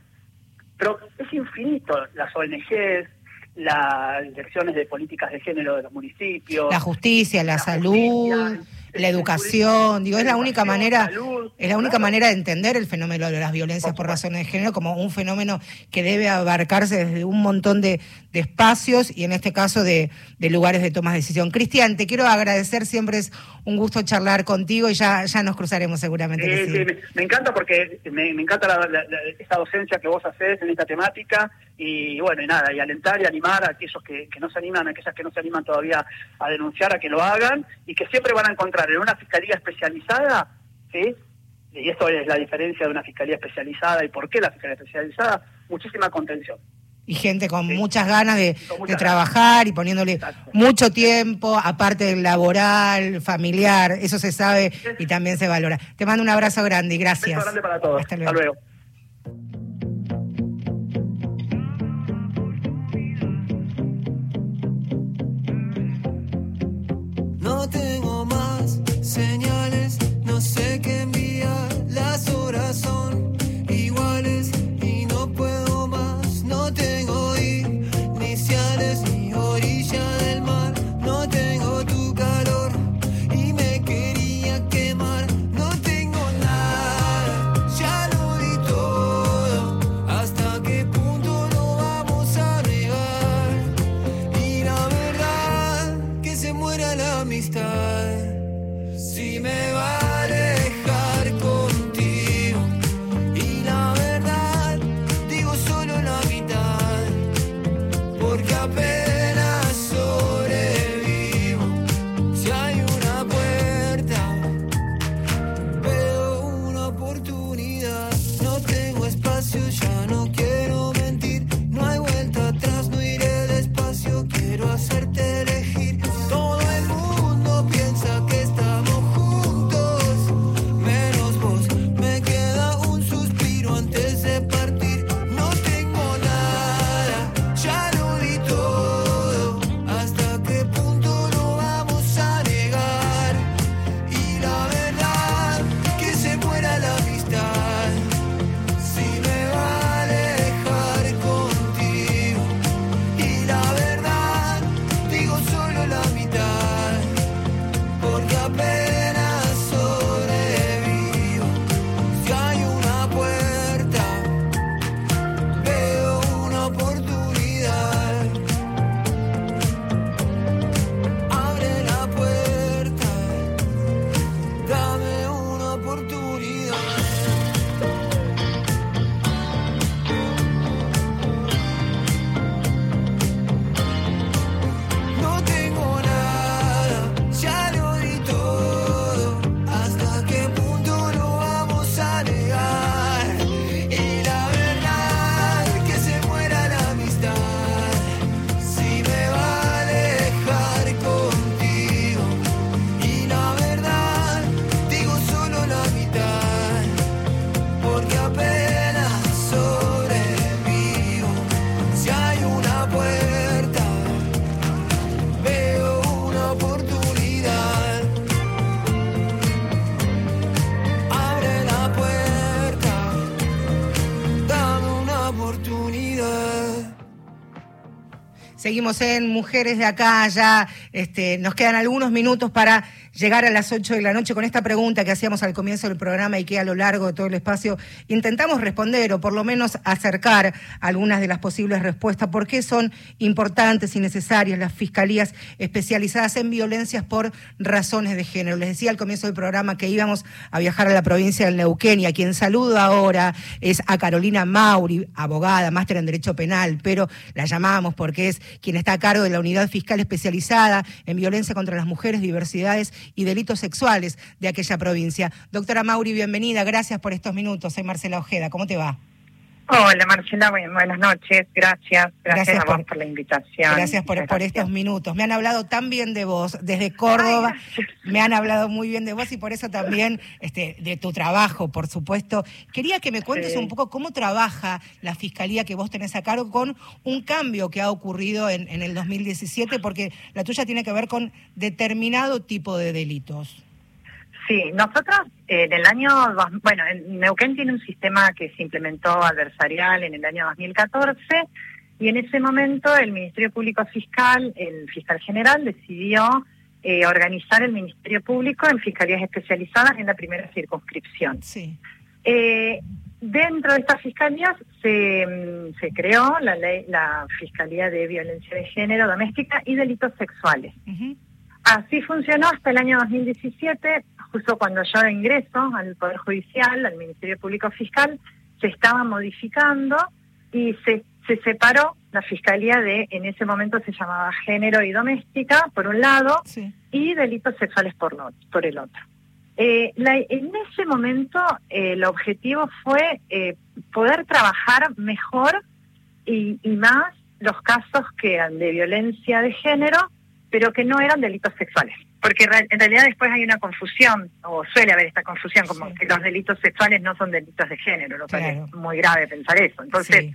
S7: Pero es infinito las ONGs, las direcciones de políticas de género de los municipios.
S1: La justicia, la, salud la educación, digo, es la única manera, es la única manera de entender el fenómeno de las violencias por razones de género como un fenómeno que debe abarcarse desde un montón de, espacios y en este caso de, lugares de toma de decisión. Cristian, te quiero agradecer, siempre es un gusto charlar contigo y ya, ya nos cruzaremos seguramente.
S7: sí, me, encanta porque me, encanta esta docencia que vos haces en esta temática y bueno, y nada, y alentar y animar a aquellos que, que no se animan, a aquellas que no se animan todavía a denunciar, a que lo hagan y que siempre van a encontrar en una fiscalía especializada, ¿sí? y esto es la diferencia de una fiscalía especializada y por qué la fiscalía especializada, muchísima contención
S1: y gente con muchas ganas de, trabajar y poniéndole mucho tiempo, aparte del laboral, familiar, eso se sabe y también se valora. Te mando un abrazo grande y gracias. Un abrazo
S7: grande para todos. Hasta luego. No tengo más señales, no sé qué.
S1: Seguimos en Mujeres de Acá, ya este, nos quedan algunos minutos para llegar a las 8 de la noche con esta pregunta que hacíamos al comienzo del programa y que a lo largo de todo el espacio intentamos responder o por lo menos acercar algunas de las posibles respuestas. ¿Por qué son importantes y necesarias las fiscalías especializadas en violencias por razones de género? Les decía al comienzo del programa que íbamos a viajar a la provincia del Neuquén y a quien saludo ahora es a Carolina Mauri, abogada, máster en Derecho Penal, pero la llamamos porque es quien está a cargo de la unidad fiscal especializada en violencia contra las mujeres, diversidades y delitos sexuales de aquella provincia. Doctora Mauri, bienvenida, gracias por estos minutos. Soy Marcela Ojeda, ¿cómo te va?
S8: Hola Marcela, buenas noches, gracias, gracias, por, la invitación.
S1: Gracias por, por estos minutos. Me han hablado tan bien de vos, desde Córdoba, me han hablado muy bien de vos y por eso también este, de tu trabajo, por supuesto. Quería que me cuentes un poco cómo trabaja la Fiscalía que vos tenés a cargo con un cambio que ha ocurrido en, en el 2017, porque la tuya tiene que ver con determinado tipo de delitos.
S8: Sí, nosotros en el año, bueno, Neuquén tiene un sistema que se implementó adversarial en el año 2014 y en ese momento el Ministerio Público Fiscal, el fiscal general, decidió eh, organizar el Ministerio Público en fiscalías especializadas en la primera circunscripción.
S1: Sí.
S8: Eh, dentro de estas fiscalías se, mm, se creó la, ley, la Fiscalía de Violencia de Género Doméstica y Delitos Sexuales. Así funcionó hasta el año 2017, justo cuando yo ingreso al Poder Judicial, al Ministerio Público Fiscal, se estaba modificando y se, se separó la Fiscalía de, en ese momento se llamaba Género y Doméstica, por un lado, y Delitos Sexuales por, por el otro. Eh, en ese momento eh, el objetivo fue eh, poder trabajar mejor y, y más los casos que eran de violencia de género pero que no eran delitos sexuales. Porque en realidad después hay una confusión, o suele haber esta confusión, como que los delitos sexuales no son delitos de género, lo cual es muy grave pensar eso. Entonces,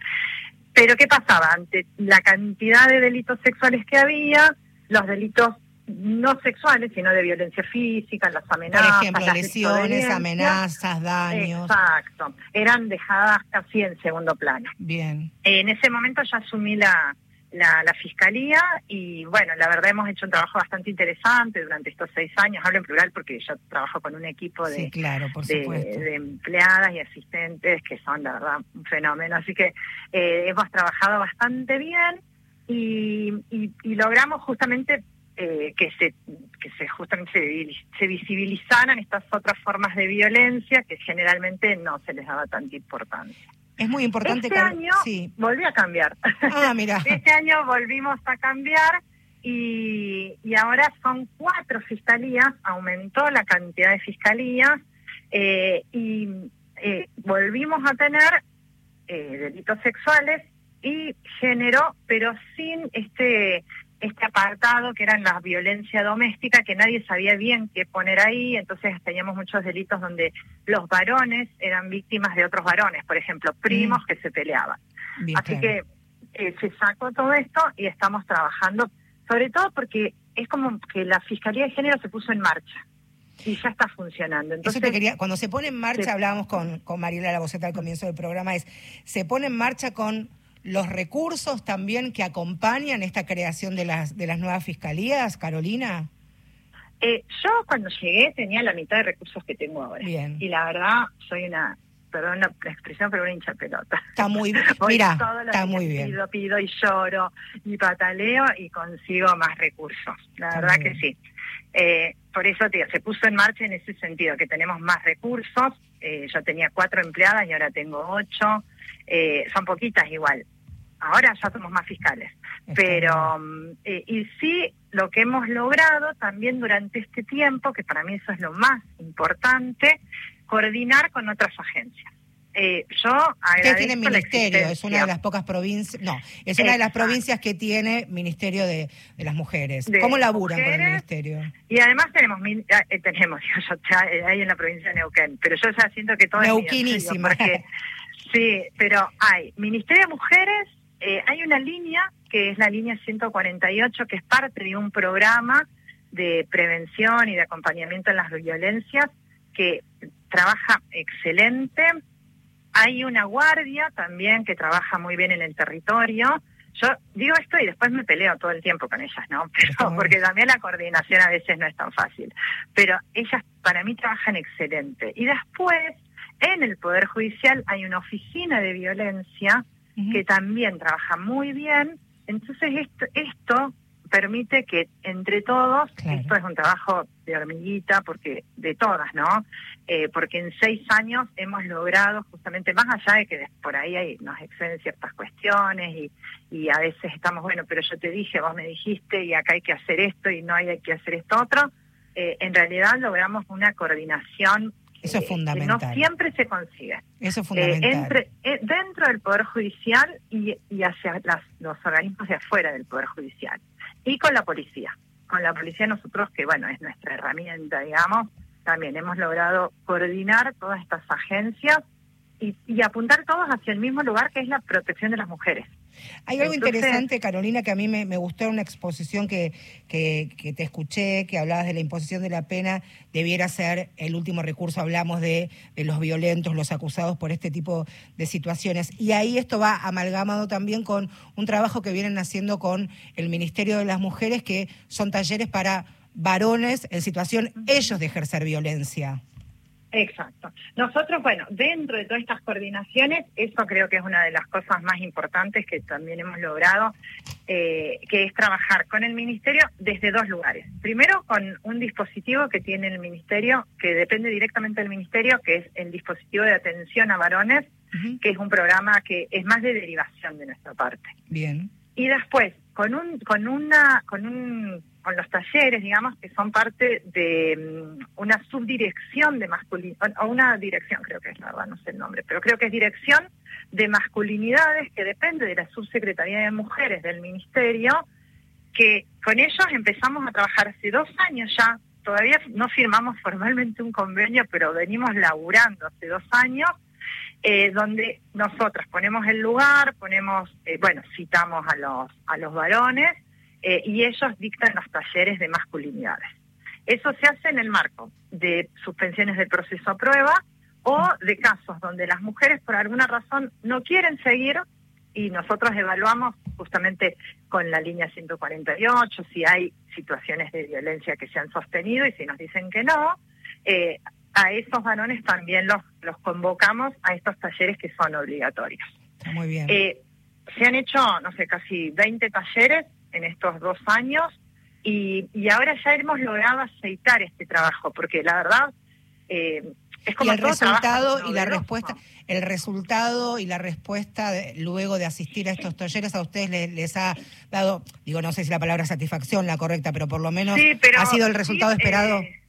S8: pero ¿qué pasaba? Ante la cantidad de delitos sexuales que había, los delitos no sexuales, sino de violencia física, las amenazas.
S1: Por ejemplo, lesiones, amenazas, daños.
S8: Exacto. Eran dejadas casi en segundo plano.
S1: Bien.
S8: En ese momento ya asumí la, la, fiscalía y bueno, la verdad hemos hecho un trabajo bastante interesante durante estos seis años, hablo en plural porque yo trabajo con un equipo de,
S1: claro, por
S8: de, empleadas y asistentes que son la verdad un fenómeno, así que eh, hemos trabajado bastante bien y, y, logramos justamente eh, que se que se justamente se, se, visibilizaran estas otras formas de violencia que generalmente no se les daba tanta importancia.
S1: Es muy importante.
S8: Este año sí. volví a cambiar.
S1: Ah, mira.
S8: este año volvimos a cambiar y, y ahora son cuatro fiscalías, aumentó la cantidad de fiscalías eh, y eh, volvimos a tener eh, delitos sexuales y género, pero sin este este apartado que eran la violencia doméstica, que nadie sabía bien qué poner ahí, entonces teníamos muchos delitos donde los varones eran víctimas de otros varones, por ejemplo, primos mm. que se peleaban. Así que eh, se sacó todo esto y estamos trabajando, sobre todo porque es como que la Fiscalía de Género se puso en marcha y ya está funcionando. Entonces,
S1: Eso quería, cuando se pone en marcha, hablábamos con, con Mariela Boceta al comienzo del programa, es, se pone en marcha con los recursos también que acompañan esta creación de las, de las nuevas fiscalías, Carolina?
S8: Eh, yo cuando llegué tenía la mitad de recursos que tengo ahora.
S1: Bien.
S8: Y la verdad, soy una, perdón la expresión, pero una hincha pelota.
S1: Está muy bien. Mira, está muy bien.
S8: Pido, pido y lloro y pataleo y consigo más recursos. La verdad que sí. Eh, por eso, tío, se puso en marcha en ese sentido, que tenemos más recursos. Eh, yo tenía cuatro empleadas y ahora tengo ocho. Eh, son poquitas igual. Ahora ya somos más fiscales. Pero, mm, eh, y sí, lo que hemos logrado también durante este tiempo, que para mí eso es lo más importante, coordinar con otras agencias. Eh, yo
S1: ¿Qué tiene ministerio? Es una de las pocas provincias, no, es una de las provincias que tiene Ministerio de, las Mujeres. ¿Cómo laburan con el ministerio?
S8: Y además tenemos, eh, tenemos, yo ya, ahí en la provincia de Neuquén, pero yo ya siento que todo
S1: Neuquinísima.
S8: es porque, Sí, pero hay Ministerio de Mujeres, eh, hay una línea que es la línea 148, que es parte de un programa de prevención y de acompañamiento en las violencias que trabaja excelente. Hay una guardia también que trabaja muy bien en el territorio. Yo digo esto y después me peleo todo el tiempo con ellas, ¿no? Pero, porque también la coordinación a veces no es tan fácil. Pero ellas para mí trabajan excelente. Y después en el Poder Judicial hay una oficina de violencia que también trabaja muy bien. Entonces esto, esto permite que entre todos, esto es un trabajo de hormiguita, porque de todas, ¿no? Eh, porque en seis años hemos logrado justamente, más allá de que por ahí hay, nos exceden ciertas cuestiones y, y a veces estamos, bueno, pero yo te dije, vos me dijiste y acá hay que hacer esto y no hay que hacer esto otro, eh, en realidad logramos una coordinación
S1: eso es fundamental.
S8: no siempre se consigue.
S1: Eso es fundamental.
S8: Eh, entre, eh, dentro del Poder Judicial y, y hacia los organismos de afuera del Poder Judicial. Y con la policía. Con la policía nosotros, que bueno, es nuestra herramienta, digamos, también hemos logrado coordinar todas estas agencias y, y apuntar todos hacia el mismo lugar, que es la protección de las mujeres.
S1: Hay algo interesante, Carolina, que a mí me, gustó en una exposición que, que, te escuché, que hablabas de la imposición de la pena, debiera ser el último recurso, hablamos de, los violentos, los acusados por este tipo de situaciones. Y ahí esto va amalgamado también con un trabajo que vienen haciendo con el Ministerio de las Mujeres, que son talleres para varones en situación ellos de ejercer violencia.
S8: Exacto. Nosotros, bueno, dentro de todas estas coordinaciones, eso creo que es una de las cosas más importantes que también hemos logrado, eh, que es trabajar con el Ministerio desde dos lugares. Primero, con un dispositivo que tiene el Ministerio, que depende directamente del Ministerio, que es el dispositivo de atención a varones, que es un programa que es más de derivación de nuestra parte.
S1: Bien.
S8: Y después, con un, con una, con un con los talleres, digamos, que son parte de mm, una subdirección de masculinidad, o una dirección, creo que es la verdad, no sé el nombre, pero creo que es dirección de masculinidades que depende de la subsecretaría de mujeres del ministerio, que con ellos empezamos a trabajar hace dos años ya, todavía no firmamos formalmente un convenio, pero venimos laburando hace dos años, eh, donde nosotras ponemos el lugar, ponemos, eh, bueno, citamos a los, a los varones, eh, y ellos dictan los talleres de masculinidades. Eso se hace en el marco de suspensiones del proceso a prueba o de casos donde las mujeres por alguna razón no quieren seguir y nosotros evaluamos justamente con la línea 148 si hay situaciones de violencia que se han sostenido y si nos dicen que no, eh, a esos varones también los, los convocamos a estos talleres que son obligatorios.
S1: Muy bien.
S8: Eh, se han hecho, no sé, casi 20 talleres en estos dos años y, y ahora ya hemos logrado aceitar este trabajo, porque la verdad eh, es como
S1: y el resultado y la respuesta el resultado y la respuesta de- luego de asistir a estos talleres a ustedes les, les ha dado digo no sé si la palabra satisfacción la correcta pero por lo menos
S8: Sí, pero
S1: ha sido el
S8: sí,
S1: resultado esperado
S8: eh,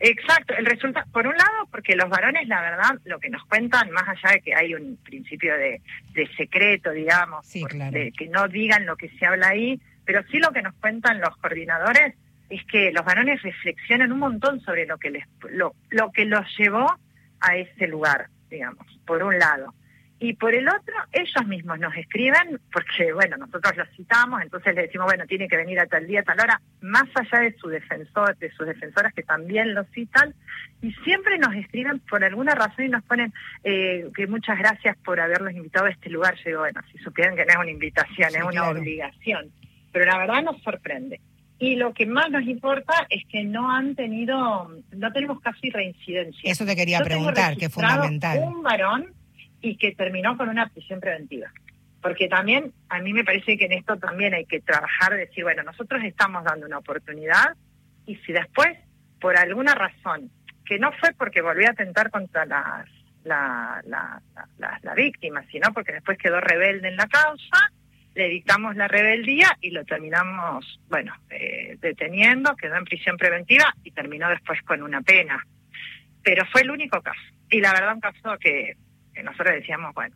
S8: exacto, el resultado, por un lado, porque los varones, la verdad, lo que nos cuentan, más allá de que hay un principio de, de secreto, digamos,
S1: Sí, claro.
S8: de que no digan lo que se habla ahí, pero sí lo que nos cuentan los coordinadores es que los varones reflexionan un montón sobre lo que les lo, lo que los llevó a ese lugar, digamos, por un lado. Y por el otro, ellos mismos nos escriben, porque, bueno, nosotros los citamos, entonces le decimos, bueno, tiene que venir a tal día, a tal hora, más allá de su defensor, de sus defensoras que también lo citan, y siempre nos escriben por alguna razón y nos ponen eh, que muchas gracias por haberlos invitado a este lugar. Yo digo, bueno, si supieran que no es una invitación,
S1: Sí,
S8: es una
S1: claro.
S8: obligación. Pero la verdad nos sorprende. Y lo que más nos importa es que no han tenido, no tenemos casi reincidencia.
S1: eso te quería
S8: Yo
S1: preguntar que es fundamental
S8: Un varón y que terminó con una prisión preventiva. Porque también a mí me parece que en esto también hay que trabajar, decir, bueno, nosotros estamos dando una oportunidad y si después, por alguna razón, que no fue porque volvió a atentar contra las, la, la, la, la- la víctima, sino porque después quedó rebelde en la causa, le dictamos la rebeldía y lo terminamos, bueno, eh, deteniendo, quedó en prisión preventiva y terminó después con una pena. Pero fue el único caso. Y la verdad, un caso que, que nosotros decíamos, bueno,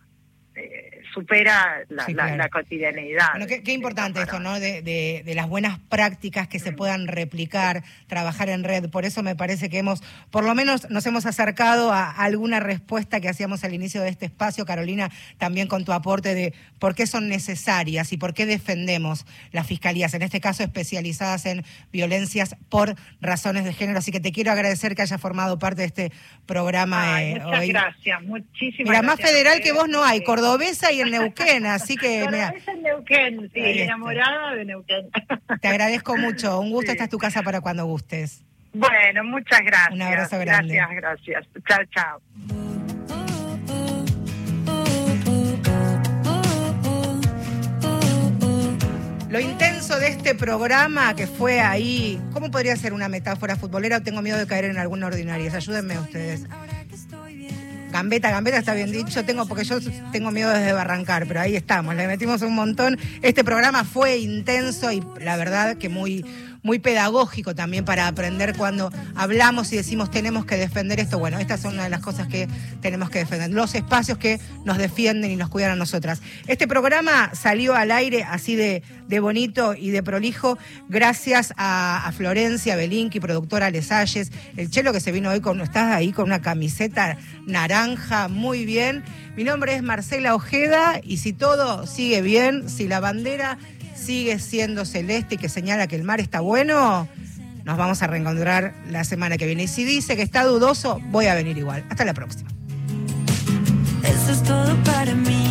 S8: eh, supera la,
S1: Sí,
S8: la-
S1: claro.
S8: la cotidianidad.
S1: Bueno, qué, importante esto. ¿no? De, de- de las buenas prácticas que se puedan replicar, trabajar en red. Por eso me parece que hemos, por lo menos nos hemos acercado a alguna respuesta que hacíamos al inicio de este espacio, Carolina, también con tu aporte de por qué son necesarias y por qué defendemos las fiscalías, en este caso especializadas en violencias por razones de género. Así que te quiero agradecer que hayas formado parte de este programa
S8: Ay,
S1: eh,
S8: muchas
S1: hoy.
S8: gracias, muchísimas
S1: Mira, más
S8: gracias a
S1: federal que vos no hay,
S8: Sí.
S1: Cordobesa y en Neuquén, así que mira,
S8: Cordobesa en Neuquén, sí, enamorada de Neuquén.
S1: te agradezco mucho. Un gusto,
S8: Sí.
S1: esta es tu casa para cuando gustes.
S8: Bueno, muchas gracias.
S1: Un abrazo grande.
S8: Gracias, gracias. Chao, chao.
S1: Lo intenso de este programa que fue ahí, ¿cómo podría ser una metáfora futbolera? Tengo miedo de caer en alguna ordinaria. Ayúdenme ustedes. Gambeta, gambeta está bien dicho, tengo porque yo tengo miedo desde Barrancar, pero ahí estamos, le metimos un montón. Este programa fue intenso y la verdad que muy muy pedagógico también para aprender cuando hablamos y decimos tenemos que defender esto. Bueno, estas son una de las cosas que tenemos que defender, los espacios que nos defienden y nos cuidan a nosotras. Este programa salió al aire así de, de bonito y de prolijo gracias a, Florencia Belinqui, productora Lesalles, el chelo que se vino hoy con, estás ahí con una camiseta naranja, muy bien. Mi nombre es Marcela Ojeda y si todo sigue bien, si la bandera sigue siendo celeste y que señala que el mar está bueno, nos vamos a reencontrar la semana que viene. Y si dice que está dudoso, voy a venir igual. Hasta la próxima.
S9: Eso es todo para mí.